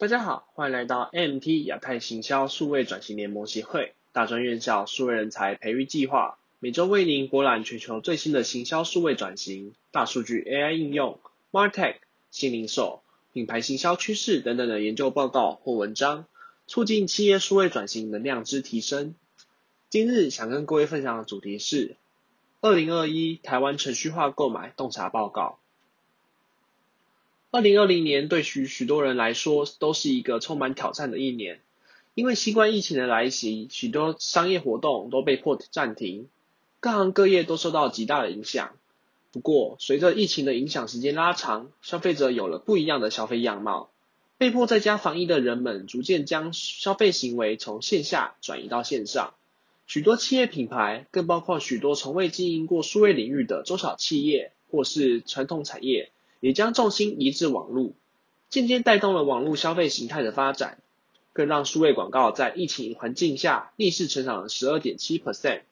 大家好，欢迎来到 MT 亚太行销数位转型联盟协会大专院校数位人才培育计划，每周为您博览全球最新的行销数位转型、大数据 AI 应用、Martech、新零售、品牌行销趋势等等的研究报告或文章，促进企业数位转型能量之提升。今日想跟各位分享的主题是二零二一台湾程序化购买洞察报告。二零二零年对许许多人来说都是一个充满挑战的一年，因为新冠疫情的来袭，许多商业活动都被迫暂停，各行各业都受到极大的影响。不过，随着疫情的影响时间拉长，消费者有了不一样的消费样貌，被迫在家防疫的人们逐渐将消费行为从线下转移到线上。许多企业品牌，更包括许多从未经营过数位领域的中小企业或是传统产业。也将重心移至网络，渐渐带动了网络消费形态的发展，更让数位广告在疫情环境下逆势成长了十二点七 percent。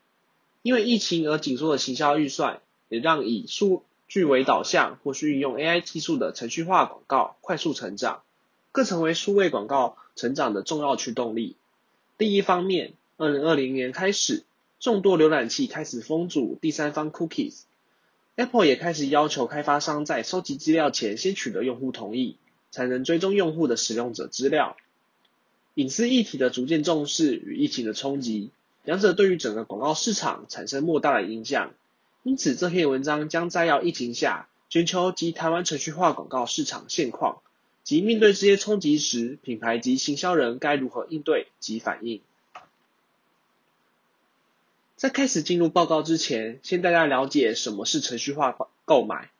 因为疫情而紧缩的行销预算，也让以数据为导向或是运用 AI 技术的程序化广告快速成长，更成为数位广告成长的重要驱动力。另一方面，二零二零年开始，众多浏览器开始封阻第三方 cookies。Apple 也开始要求开发商在收集资料前先取得用户同意，才能追踪用户的使用者资料。隐私议题的逐渐重视与疫情的冲击，两者对于整个广告市场产生莫大的影响。因此，这篇文章将摘要疫情下全球及台湾程序化广告市场现况，及面对这些冲击时，品牌及行销人该如何应对及反应。在开始进入报告之前，先大家了解什么是程序化购买。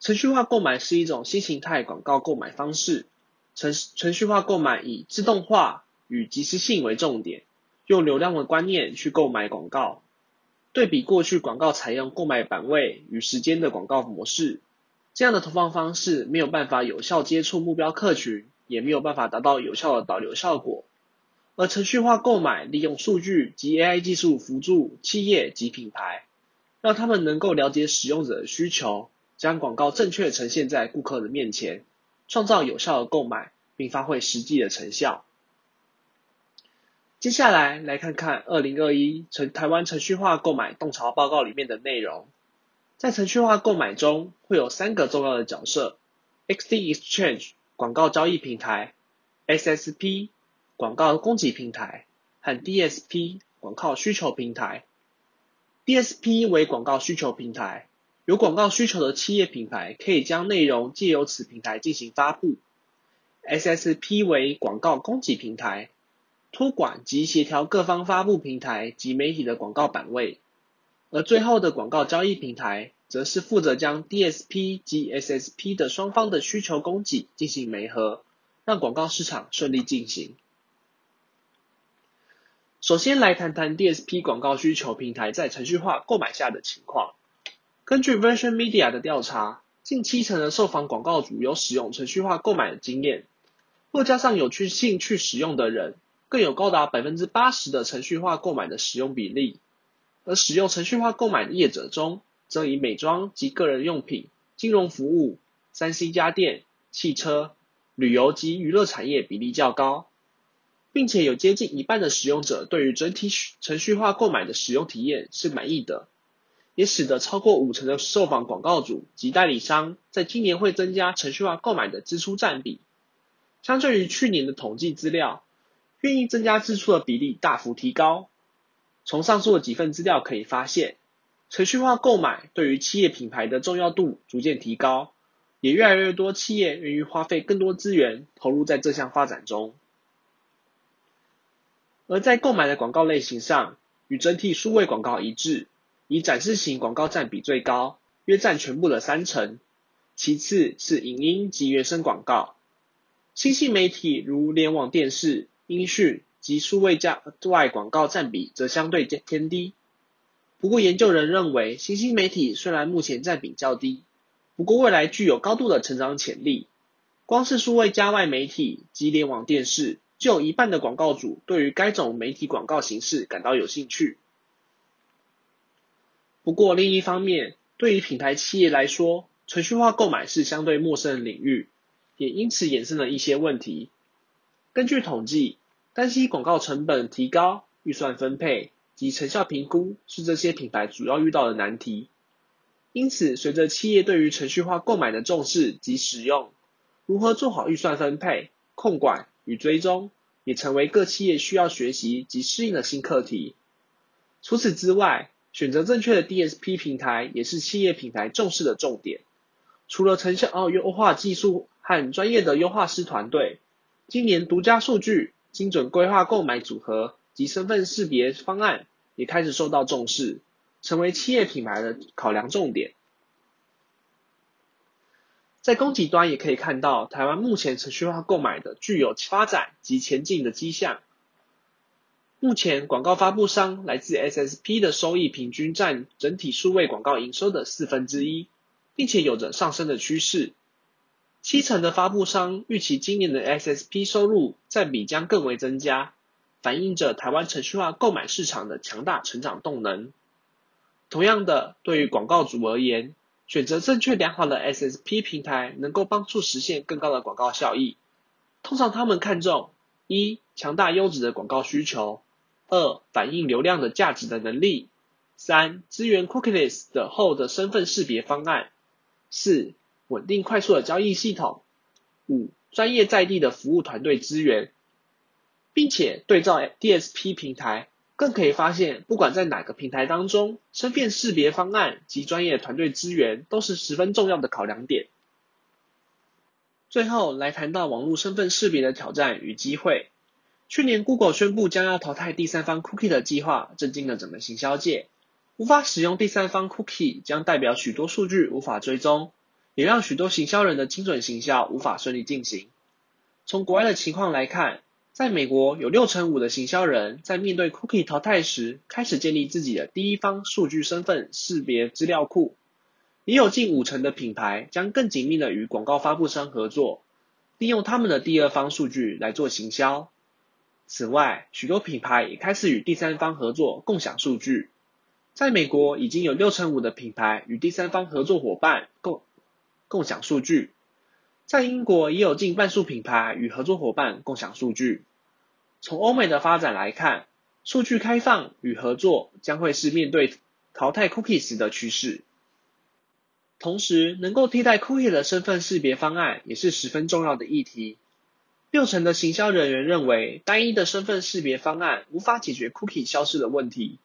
程序化购买是一种新形态广告购买方式。程程序化购买以自动化与及时性为重点，用流量的观念去购买广告。对比过去广告采用购买版位与时间的广告模式，这样的投放方式没有办法有效接触目标客群，也没有办法达到有效的导流效果。而程序化购买利用数据及 AI 技术辅助企业及品牌，让他们能够了解使用者的需求，将广告正确呈现在顾客的面前，创造有效的购买，并发挥实际的成效。接下来来看看二零二一程台湾程序化购买洞察报告里面的内容。在程序化购买中，会有三个重要的角色：XD Exchange 广告交易平台，SSP。广告供给平台和 DSP 广告需求平台。DSP 为广告需求平台，有广告需求的企业品牌可以将内容借由此平台进行发布。SSP 为广告供给平台，托管及协调各方发布平台及媒体的广告版位。而最后的广告交易平台，则是负责将 DSP 及 SSP 的双方的需求供给进行媒合，让广告市场顺利进行。首先来谈谈 DSP 广告需求平台在程序化购买下的情况。根据 Version Media 的调查，近七成的受访广告主有使用程序化购买的经验，若加上有去兴趣使用的人，更有高达百分之八十的程序化购买的使用比例。而使用程序化购买的业者中，则以美妆及个人用品、金融服务、三 C 家电、汽车、旅游及娱乐产业比例较高。并且有接近一半的使用者对于整体程序化购买的使用体验是满意的，也使得超过五成的受访广告主及代理商在今年会增加程序化购买的支出占比。相对于去年的统计资料，愿意增加支出的比例大幅提高。从上述的几份资料可以发现，程序化购买对于企业品牌的重要度逐渐提高，也越来越多企业愿意花费更多资源投入在这项发展中。而在购买的广告类型上，与整体数位广告一致，以展示型广告占比最高，约占全部的三成。其次是影音及原生广告，新兴媒体如联网电视、音讯及数位加外广告占比则相对偏低。不过研究人认为，新兴媒体虽然目前占比较低，不过未来具有高度的成长潜力。光是数位加外媒体及联网电视。就有一半的广告主对于该种媒体广告形式感到有兴趣。不过另一方面，对于品牌企业来说，程序化购买是相对陌生的领域，也因此衍生了一些问题。根据统计，担心广告成本提高、预算分配及成效评估是这些品牌主要遇到的难题。因此，随着企业对于程序化购买的重视及使用，如何做好预算分配、控管与追踪，也成为各企业需要学习及适应的新课题。除此之外，选择正确的 DSP 平台也是企业品牌重视的重点。除了成效优化技术和专业的优化师团队，今年独家数据、精准规划购买组合及身份识别方案也开始受到重视。成为企业品牌的考量重点。在供给端也可以看到，台湾目前程序化购买的具有发展及前进的迹象。目前广告发布商来自 SSP 的收益平均占整体数位广告营收的四分之一，并且有着上升的趋势。七成的发布商预期今年的 SSP 收入占比将更为增加，反映着台湾程序化购买市场的强大成长动能。同样的，对于广告主而言，选择正确良好的 SSP 平台，能够帮助实现更高的广告效益。通常他们看重一强大优质的广告需求，二反映流量的价值的能力，三支援 Cookieless 的后的身份识别方案，四稳定快速的交易系统，五专业在地的服务团队资源，并且对照 DSP 平台。更可以发现，不管在哪个平台当中，身份识别方案及专业团队资源都是十分重要的考量点。最后来谈到网络身份识别的挑战与机会。去年 Google 宣布将要淘汰第三方 Cookie 的计划，震惊了整个行销界。无法使用第三方 Cookie 将代表许多数据无法追踪，也让许多行销人的精准行销无法顺利进行。从国外的情况来看。在美国，有六成五的行销人在面对 cookie 淘汰时，开始建立自己的第一方数据身份识别资料库。也有近五成的品牌将更紧密的与广告发布商合作，利用他们的第二方数据来做行销。此外，许多品牌也开始与第三方合作共享数据。在美国，已经有六成五的品牌与第三方合作伙伴共共享数据。在英国也有近半数品牌与合作伙伴共享数据。从欧美的发展来看，数据开放与合作将会是面对淘汰 cookies 的趋势。同时，能够替代 cookie 的身份识别方案也是十分重要的议题。六成的行销人员认为，单一的身份识别方案无法解决 cookie 消失的问题。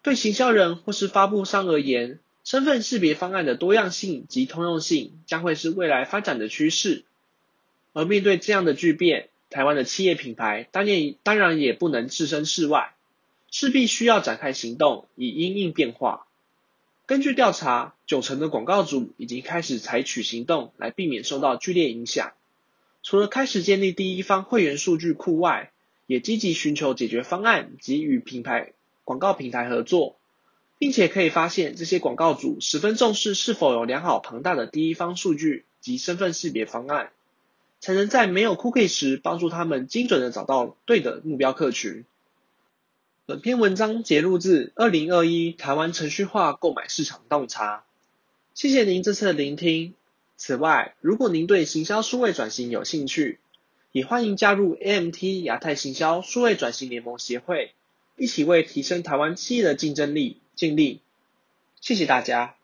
对行销人或是发布商而言，身份识别方案的多样性及通用性将会是未来发展的趋势，而面对这样的巨变，台湾的企业品牌当然当然也不能置身事外，势必需要展开行动以因应变化。根据调查，九成的广告主已经开始采取行动来避免受到剧烈影响，除了开始建立第一方会员数据库外，也积极寻求解决方案及与品牌广告平台合作。并且可以发现，这些广告主十分重视是否有良好庞大的第一方数据及身份识别方案，才能在没有 cookie 时帮助他们精准的找到对的目标客群。本篇文章节录自二零二一台湾程序化购买市场洞察。谢谢您这次的聆听。此外，如果您对行销数位转型有兴趣，也欢迎加入 AMT 亚太行销数位转型联盟协会，一起为提升台湾企业的竞争力。尽力，谢谢大家。